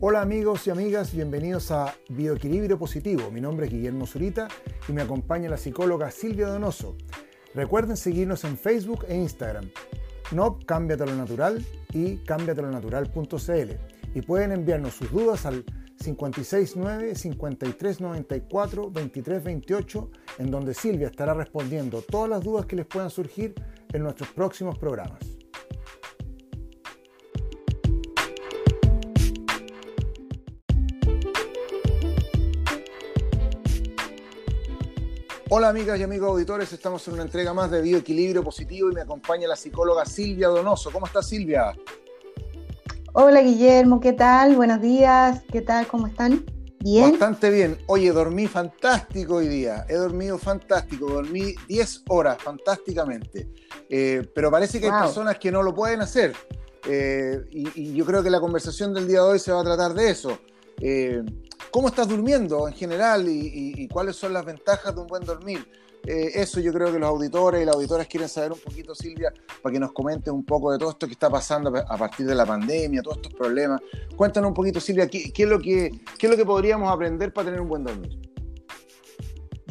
Hola amigos y amigas, bienvenidos a Bioequilibrio Positivo. Mi nombre es Guillermo Zurita y me acompaña la psicóloga Silvia Donoso. Recuerden seguirnos en Facebook e Instagram. No Cámbiate lo Natural y cámbiatelonatural.cl y pueden enviarnos sus dudas al 569 5394 2328 en donde Silvia estará respondiendo todas las dudas que les puedan surgir en nuestros próximos programas. Hola amigas y amigos auditores, estamos en una entrega más de Bioequilibrio Positivo y me acompaña la psicóloga Silvia Donoso. ¿Cómo está Silvia? Hola Guillermo, ¿qué tal? Buenos días, ¿qué tal? ¿Cómo están? ¿Bien? Bastante bien. Oye, dormí fantástico hoy día. He dormido fantástico. Dormí 10 horas fantásticamente. Eh, pero parece que hay personas que no lo pueden hacer. Eh, y, yo creo que la conversación del día de hoy se va a tratar de eso. Eh, ¿Cómo estás durmiendo en general y, cuáles son las ventajas de un buen dormir? Eh, eso yo creo que los auditores y las auditoras quieren saber un poquito, Silvia, para que nos comentes un poco de todo esto que está pasando a partir de la pandemia, todos estos problemas. Cuéntanos un poquito, Silvia, ¿qué, es, lo que, qué es lo que podríamos aprender para tener un buen dormir?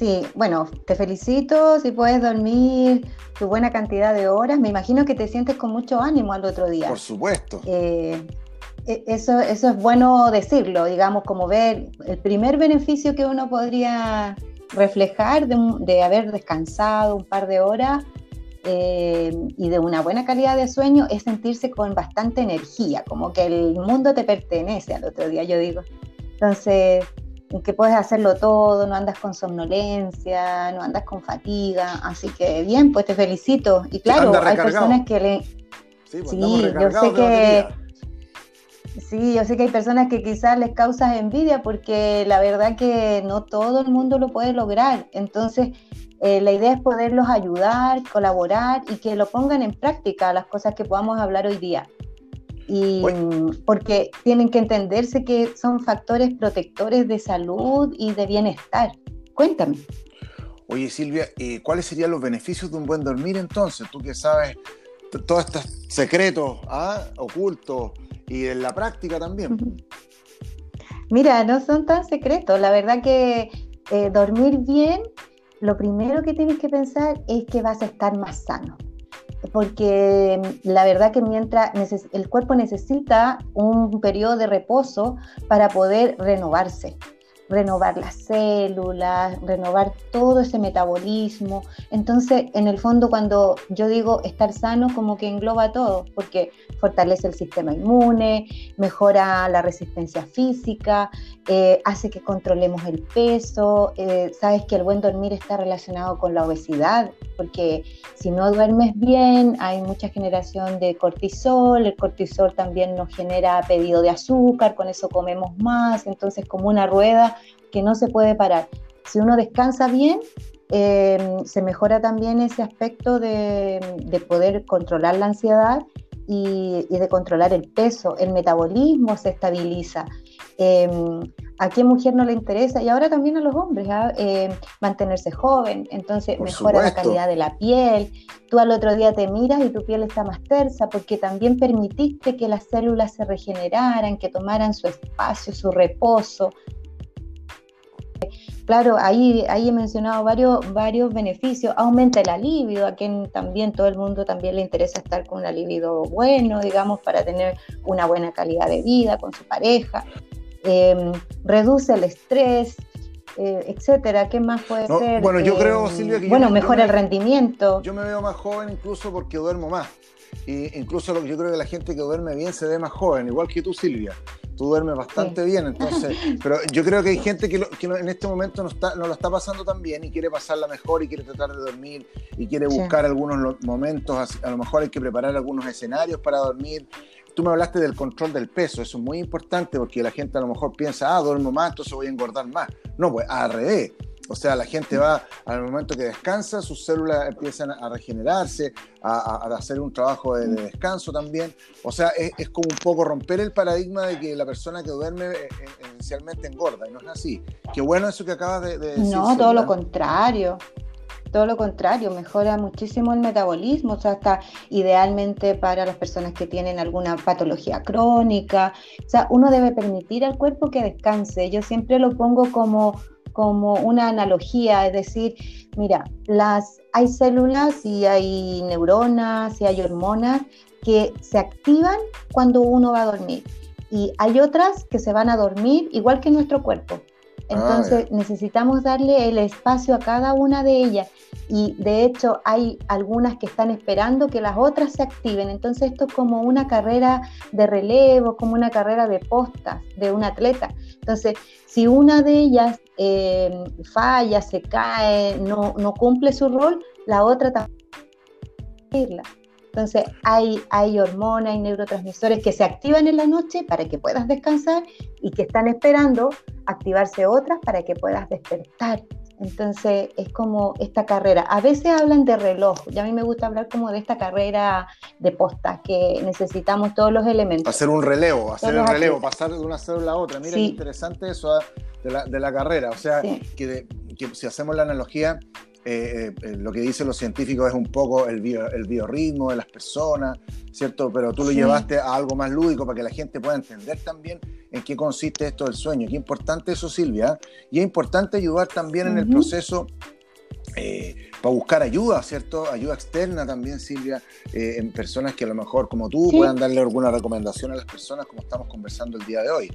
Sí, bueno, te felicito si puedes dormir tu buena cantidad de horas. Me imagino que te sientes con mucho ánimo al otro día. Por supuesto. Eh, eso, eso es bueno decirlo, digamos, como ver el primer beneficio que uno podría reflejar de, haber descansado un par de horas eh, y de una buena calidad de sueño es sentirse con bastante energía, como que el mundo te pertenece al otro día, yo digo. Entonces, que puedes hacerlo todo, no andas con somnolencia, no andas con fatiga, así que bien, pues te felicito. Y claro, hay personas que le... Sí, pues yo sé que Sí, yo sé que hay personas que quizás les causas envidia porque la verdad que no todo el mundo lo puede lograr. Entonces, eh, la idea es poderlos ayudar, colaborar y que lo pongan en práctica las cosas que podamos hablar hoy día. Y porque tienen que entenderse que son factores protectores de salud y de bienestar. Cuéntame. Oye Silvia, eh, ¿cuáles serían los beneficios de un buen dormir entonces? Tú que sabes todos estos secretos ¿ah? ocultos y en la práctica también. Mira, no son tan secretos. La verdad que eh, dormir bien, lo primero que tienes que pensar es que vas a estar más sano. Porque mm, la verdad que mientras el cuerpo necesita un periodo de reposo para poder renovarse renovar las células, renovar todo ese metabolismo. Entonces, en el fondo, cuando yo digo estar sano, como que engloba todo, porque fortalece el sistema inmune, mejora la resistencia física, eh, hace que controlemos el peso. Eh, sabes que el buen dormir está relacionado con la obesidad, porque si no duermes bien, hay mucha generación de cortisol, el cortisol también nos genera pedido de azúcar, con eso comemos más, entonces como una rueda que no se puede parar. Si uno descansa bien, em, se mejora también ese aspecto de, poder controlar la ansiedad y, de controlar el peso, el metabolismo se estabiliza. Em, ¿A qué mujer no le interesa? Y ahora también a los hombres, ¿ah? em, mantenerse joven, entonces mejora la calidad de la piel. Tú al otro día te miras y tu piel está más tersa porque también permitiste que las células se regeneraran, que tomaran su espacio, su reposo, Claro, ahí, ahí he mencionado varios, varios beneficios. Aumenta el libido, a quien también todo el mundo también le interesa estar con un libido bueno, digamos, para tener una buena calidad de vida con su pareja. Em, reduce el estrés, eh, etcétera. ¿Qué más puede ser? Bueno, yo creo, em, Silvia, que. Bueno, mejora el rendimiento. Yo me veo más joven incluso porque duermo más. Y incluso yo creo que la gente que duerme bien se ve más joven, igual que tú, Silvia tú duermes bastante bien, entonces, pero yo creo que hay gente que, en este momento no, está, no lo está pasando tan bien y quiere pasarla mejor y quiere tratar de dormir y quiere buscar algunos momentos, a lo mejor hay que preparar algunos escenarios para dormir. Tú me hablaste del control del peso, eso es muy importante porque la gente a lo mejor piensa, ah, duermo más, entonces voy a engordar más. No, pues al revés o sea, la gente va al momento que descansa, sus células empiezan a regenerarse, a, hacer un trabajo de, descanso también. O sea, es, como un poco romper el paradigma de que la persona que duerme eh, eh, esencialmente engorda, y no es así. Qué bueno eso que acabas de, decir. No, todo lo contrario. todo lo contrario, mejora muchísimo el metabolismo, o sea, está idealmente para las personas que tienen alguna patología crónica, o sea, uno debe permitir al cuerpo que descanse, yo siempre lo pongo como como una analogía, es decir, mira, las, hay células y hay neuronas y hay hormonas que se activan cuando uno va a dormir y hay otras que se van a dormir igual que nuestro cuerpo. Ah, Entonces necesitamos darle el espacio a cada una de ellas y de hecho hay algunas que están esperando que las otras se activen. Entonces esto es como una carrera de relevo, como una carrera de postas de un atleta. Entonces si una de ellas eh, falla, se cae, no, no cumple su rol, la otra también. Entonces hay, hay hormonas y neurotransmisores que se activan en la noche para que puedas descansar y que están esperando activarse otras para que puedas despertar. Entonces es como esta carrera. A veces hablan de reloj, y a mí me gusta hablar como de esta carrera de posta, que necesitamos todos los elementos. Hacer un relevo, hacer el relevo, pasar de una célula a otra. Mira, qué interesante eso ah, de la, de la carrera. O sea, que, que si hacemos la analogía, eh, eh, lo que dicen los científicos es un poco el, el biorritmo de las personas, ¿cierto? Pero tú lo llevaste a algo más lúdico para que la gente pueda entender también en qué consiste esto del sueño. Qué importante eso, Silvia. Y es importante ayudar también en el proceso eh, para buscar ayuda, ¿cierto? Ayuda externa también, Silvia, en personas que a lo mejor como tú puedan darle alguna recomendación a las personas como estamos conversando el día de hoy.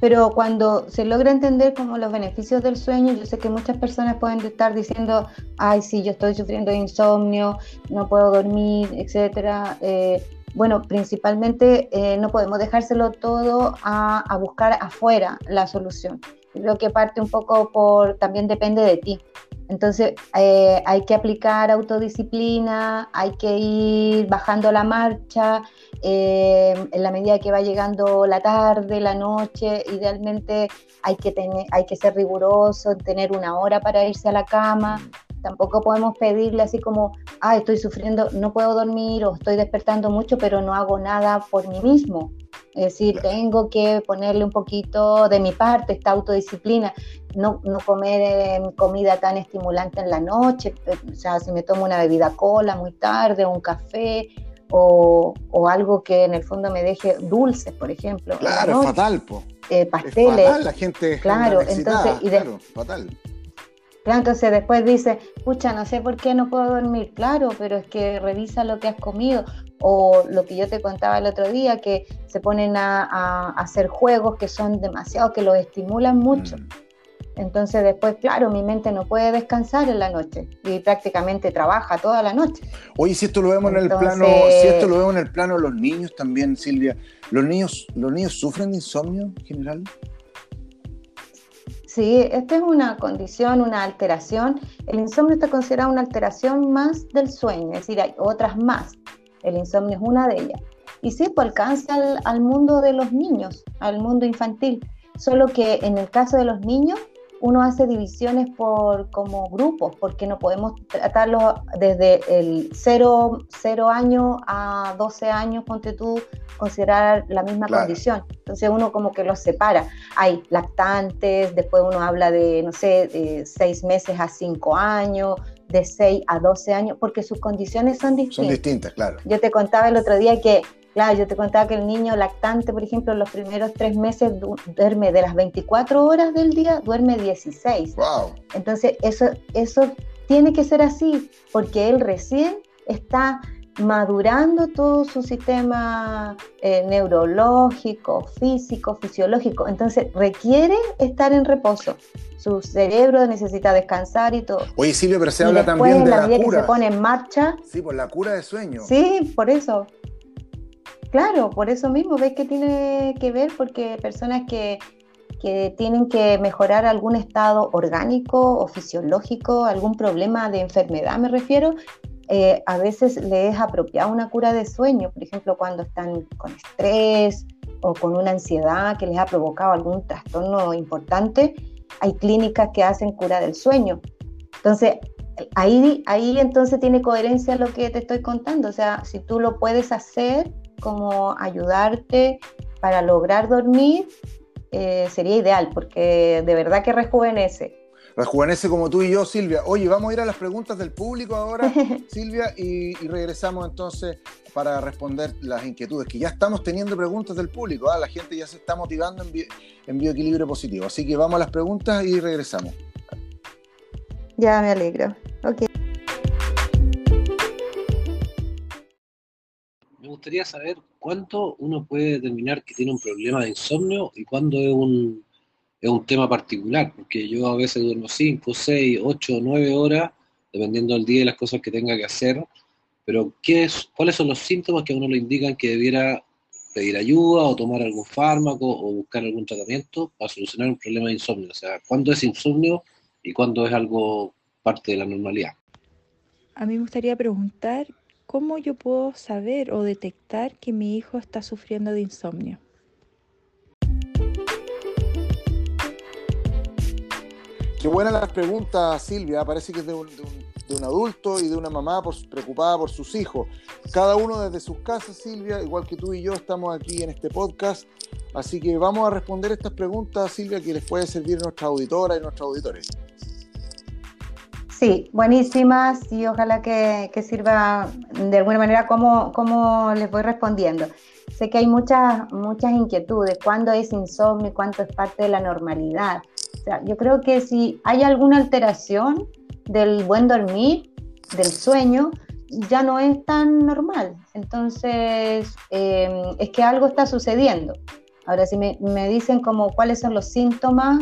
Pero cuando se logra entender como los beneficios del sueño, yo sé que muchas personas pueden estar diciendo, ay, sí, yo estoy sufriendo de insomnio, no puedo dormir, etcétera. Eh, bueno, principalmente eh, no podemos dejárselo todo a, buscar afuera la solución. Lo que parte un poco por, también depende de ti. Entonces eh, hay que aplicar autodisciplina, hay que ir bajando la marcha eh, en la medida que va llegando la tarde, la noche, idealmente hay que, tener, hay que ser riguroso, tener una hora para irse a la cama. Tampoco podemos pedirle así como, ah, estoy sufriendo, no puedo dormir o estoy despertando mucho, pero no hago nada por mí mismo. Es decir, tengo que ponerle un poquito de mi parte, esta autodisciplina, no, no comer eh, comida tan estimulante en la noche, eh, o sea, si me tomo una bebida cola muy tarde o un café o, o algo que en el fondo me deje dulces, por ejemplo. Claro, fatal, po. Eh, pasteles. fatal, la gente. Claro, entonces. Y claro, fatal. Entonces después dice, pucha, no sé por qué no puedo dormir. Claro, pero es que revisa lo que has comido. O lo que yo te contaba el otro día, que se ponen a, hacer juegos que son demasiado, que los estimulan mucho. Mm. Entonces después, claro, mi mente no puede descansar en la noche y prácticamente trabaja toda la noche. Oye, si esto lo vemos en el plano, si esto lo vemos en el plano de los niños también, Silvia, ¿los niños, los niños sufren de insomnio en general? Sí, esta es una condición, una alteración. El insomnio está considerado una alteración más del sueño, es decir, hay otras más. El insomnio es una de ellas. Y sí, pues alcanza al, al mundo de los niños, al mundo infantil. Solo que en el caso de los niños, uno hace divisiones por como grupos, porque no podemos tratarlos desde el 0, 0 años a 12 años, ponte tú, considerar la misma condición. Entonces uno como que los separa. Hay lactantes, después uno habla de, no sé, de 6 meses a 5 años, de 6 a 12 años, porque sus condiciones son distintas. Son distintas, claro. Yo te contaba el otro día que Claro, yo te contaba que el niño lactante, por ejemplo, en los primeros tres meses duerme de las 24 horas del día, duerme 16. Wow. Entonces, eso, eso tiene que ser así, porque él recién está madurando todo su sistema eh, neurológico, físico, fisiológico. Entonces, requiere estar en reposo. Su cerebro necesita descansar y todo. Oye, Silvia, pero se habla también de la, la cura. que se pone en marcha. Sí, por la cura de sueño. Sí, por eso. Claro, por eso mismo, ves que tiene que ver porque personas que, tienen que mejorar algún estado orgánico o fisiológico, algún problema de enfermedad me refiero, eh, a veces les es apropiada una cura de sueño, por ejemplo, cuando están con estrés o con una ansiedad que les ha provocado algún trastorno importante, hay clínicas que hacen cura del sueño. Entonces, ahí, ahí entonces tiene coherencia lo que te estoy contando, o sea, si tú lo puedes hacer, como ayudarte para lograr dormir, eh, sería ideal, porque de verdad que rejuvenece. rejuvenece como tú y yo, Silvia. Oye, vamos a ir a las preguntas del público ahora, Silvia, y, regresamos entonces para responder las inquietudes, que ya estamos teniendo preguntas del público, ¿ah? la gente ya se está motivando en, en bioequilibrio positivo. Así que vamos a las preguntas y regresamos. Ya me alegro. Ok. Gustaría saber cuánto uno puede determinar que tiene un problema de insomnio y cuándo es un es un tema particular, porque yo a veces duermo 5, 6, 8, 9 horas, dependiendo del día y las cosas que tenga que hacer, pero ¿qué es, ¿cuáles son los síntomas que a uno le indican que debiera pedir ayuda o tomar algún fármaco o buscar algún tratamiento para solucionar un problema de insomnio? O sea, ¿cuándo es insomnio y cuándo es algo parte de la normalidad? A mí me gustaría preguntar cómo yo puedo saber o detectar que mi hijo está sufriendo de insomnio. Qué buena las preguntas, Silvia. Parece que es de un, adulto y de una mamá preocupada por sus hijos. Cada uno desde sus casas, Silvia, igual que tú y yo estamos aquí en este podcast. Así que vamos a responder estas preguntas, Silvia, que les puede servir a nuestra auditora y nuestros auditores. Sí, buenísimas y ojalá que, sirva de alguna manera como, como les voy respondiendo. Sé que hay muchas, muchas inquietudes, cuándo es insomnio, cuánto es parte de la normalidad. O sea, yo creo que si hay alguna alteración del buen dormir, del sueño, ya no es tan normal. Entonces, em, es que algo está sucediendo. Ahora, si me, me, dicen como cuáles son los síntomas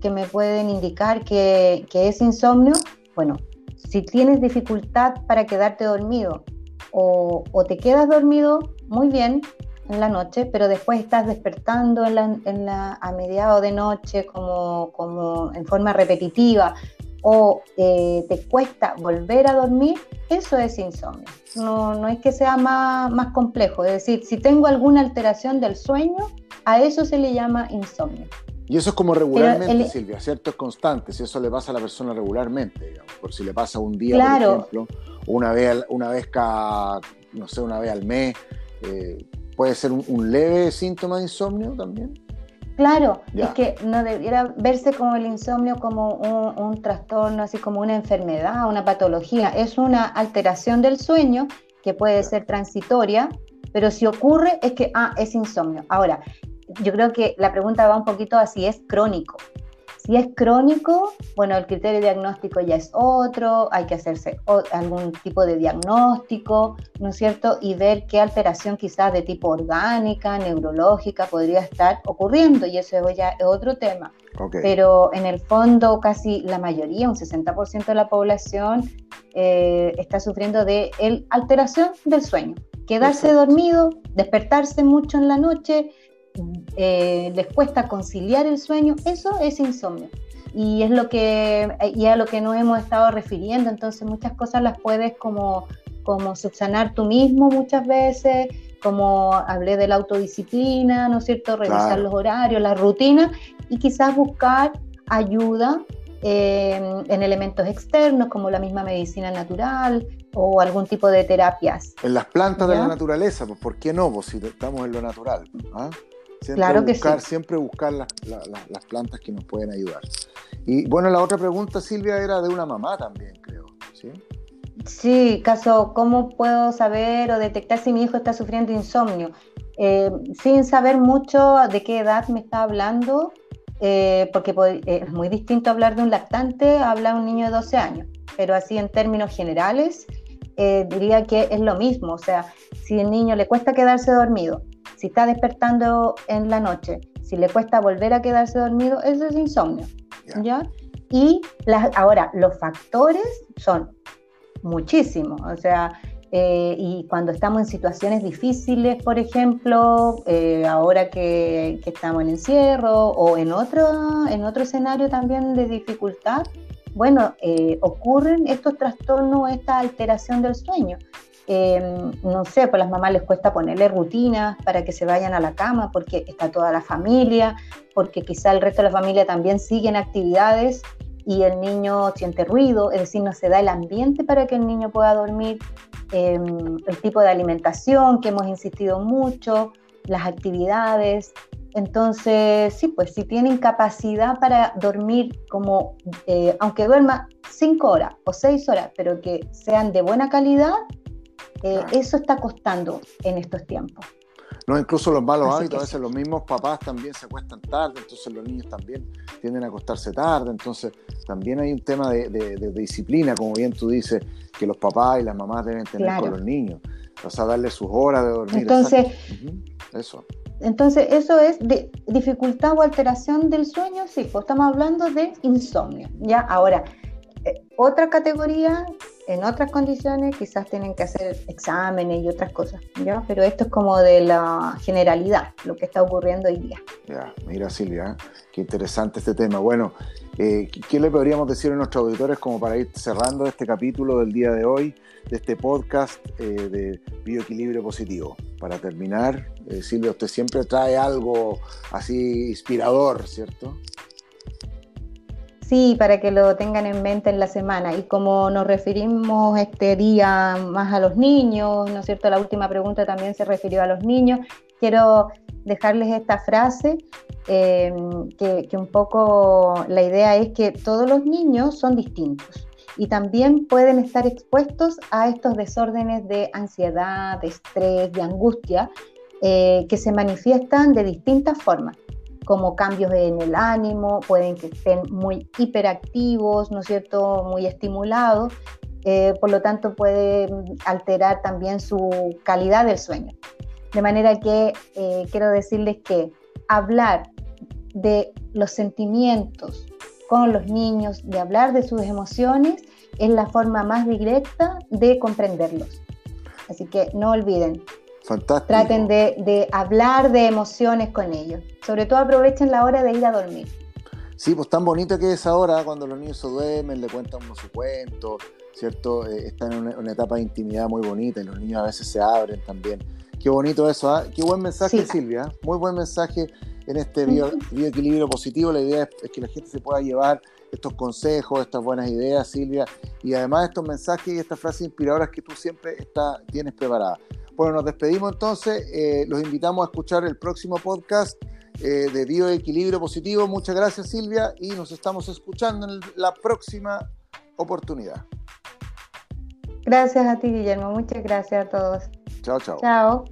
que me pueden indicar que, que es insomnio, bueno, si tienes dificultad para quedarte dormido o, te quedas dormido muy bien, en la noche, pero después estás despertando en la, en la, a mediado de noche como, como en forma repetitiva o eh, te cuesta volver a dormir, eso es insomnio. No, no es que sea más, más complejo, es decir, si tengo alguna alteración del sueño, a eso se le llama insomnio. Y eso es como regularmente, Silvia, ¿cierto? Es constante, si eso le pasa a la persona regularmente, digamos, por si le pasa un día, por ejemplo, una vez, una vez cada, no sé, una vez al mes, eh, puede ser un, leve síntoma de insomnio también. Claro, es que no debiera verse como el insomnio como un, trastorno, así como una enfermedad, una patología. Es una alteración del sueño que puede ser transitoria, pero si ocurre es que, ah, es insomnio. Ahora, yo creo que la pregunta va un poquito así, es crónico. Si es crónico, bueno, el criterio diagnóstico ya es otro, hay que hacerse algún tipo de diagnóstico, ¿no es cierto? Y ver qué alteración quizás de tipo orgánica, neurológica podría estar ocurriendo, y eso ya es otro tema. Pero en el fondo casi la mayoría, un 60% de la población, eh, está sufriendo de alteración del sueño. Quedarse dormido, despertarse mucho en la noche, eh, les cuesta conciliar el sueño, eso es insomnio. Y es lo que, y a lo que nos hemos estado refiriendo, entonces muchas cosas las puedes como, como subsanar tú mismo muchas veces, como hablé de la autodisciplina, ¿no es cierto? Revisar los horarios, las rutinas y quizás buscar ayuda eh, en elementos externos como la misma medicina natural o algún tipo de terapias. En las plantas de la naturaleza, pues ¿por qué no? Pues si estamos en lo natural. ¿ah? Siempre claro buscar, que sí. Siempre buscar las, plantas que nos pueden ayudar. Y bueno, la otra pregunta, Silvia, era de una mamá también, creo. ¿sí? Sí, caso, ¿cómo puedo saber o detectar si mi hijo está sufriendo insomnio? Eh, sin saber mucho de qué edad me está hablando, eh, porque eh, es muy distinto hablar de un lactante a hablar de un niño de 12 años, pero así en términos generales diría que es lo mismo, o sea, si el niño le cuesta quedarse dormido, si está despertando en la noche, si le cuesta volver a quedarse dormido, eso es insomnio. ¿ya? Y las, ahora, los factores son muchísimos, o sea, eh, y cuando estamos en situaciones difíciles, por ejemplo, eh, ahora que, que, estamos en encierro o en otro, en otro escenario también de dificultad, bueno, eh, ocurren estos trastornos, esta alteración del sueño. Em, no sé, pues las mamás les cuesta ponerle rutinas para que se vayan a la cama porque está toda la familia, porque quizá el resto de la familia también siguen actividades y el niño siente ruido, es decir, no se da el ambiente para que el niño pueda dormir, em, el tipo de alimentación que hemos insistido mucho, las actividades, Entonces, sí, pues si tienen capacidad para dormir como, eh, aunque duerma cinco horas o seis horas, pero que sean de buena calidad, eh, eso está costando en estos tiempos. No, incluso los malos hábitos, a veces los mismos papás también se acuestan tarde, entonces los niños también tienden a acostarse tarde, entonces también hay un tema de, disciplina, como bien tú dices, que los papás y las mamás deben tener con los niños, o sea, darle sus horas de dormir. Entonces, eso. Entonces, eso es de dificultad o alteración del sueño, sí, pues estamos hablando de insomnio, ¿ya? Ahora, eh, otra categoría, en otras condiciones, quizás tienen que hacer exámenes y otras cosas, ¿ya? Pero esto es como de la generalidad, lo que está ocurriendo hoy día. Ya, mira Silvia, qué interesante este tema. Bueno, eh, ¿qué le podríamos decir a nuestros auditores como para ir cerrando este capítulo del día de hoy, de este podcast eh, de bioequilibrio positivo? Para terminar, Silvia, usted siempre trae algo así inspirador, ¿cierto? Sí, para que lo tengan en mente en la semana. Y como nos referimos este día más a los niños, ¿no es cierto? La última pregunta también se refirió a los niños. Quiero dejarles esta frase, eh, que, un poco la idea es que todos los niños son distintos y también pueden estar expuestos a estos desórdenes de ansiedad, de estrés, de angustia, eh, que se manifiestan de distintas formas como cambios en el ánimo, pueden que estén muy hiperactivos, ¿no es cierto?, muy estimulados, eh, por lo tanto puede alterar también su calidad del sueño. De manera que eh, quiero decirles que hablar de los sentimientos con los niños, de hablar de sus emociones, es la forma más directa de comprenderlos. Así que no olviden, Traten de, hablar de emociones con ellos. Sobre todo aprovechen la hora de ir a dormir. Sí, pues tan bonito que es ahora cuando los niños se duermen, le cuentan uno su cuento, ¿cierto? Eh, están en una, etapa de intimidad muy bonita y los niños a veces se abren también. Qué bonito eso, ¿ah? Qué buen mensaje, Silvia. Muy buen mensaje en este bioequilibrio positivo. La idea es, que la gente se pueda llevar estos consejos, estas buenas ideas, Silvia, y además estos mensajes y estas frases inspiradoras que tú siempre está, tienes preparadas. Bueno, nos despedimos entonces. Eh, los invitamos a escuchar el próximo podcast eh, de Bioequilibrio Positivo. Muchas gracias, Silvia, y nos estamos escuchando en la próxima oportunidad. Gracias a ti, Guillermo. Muchas gracias a todos. Chao, chao. Chao.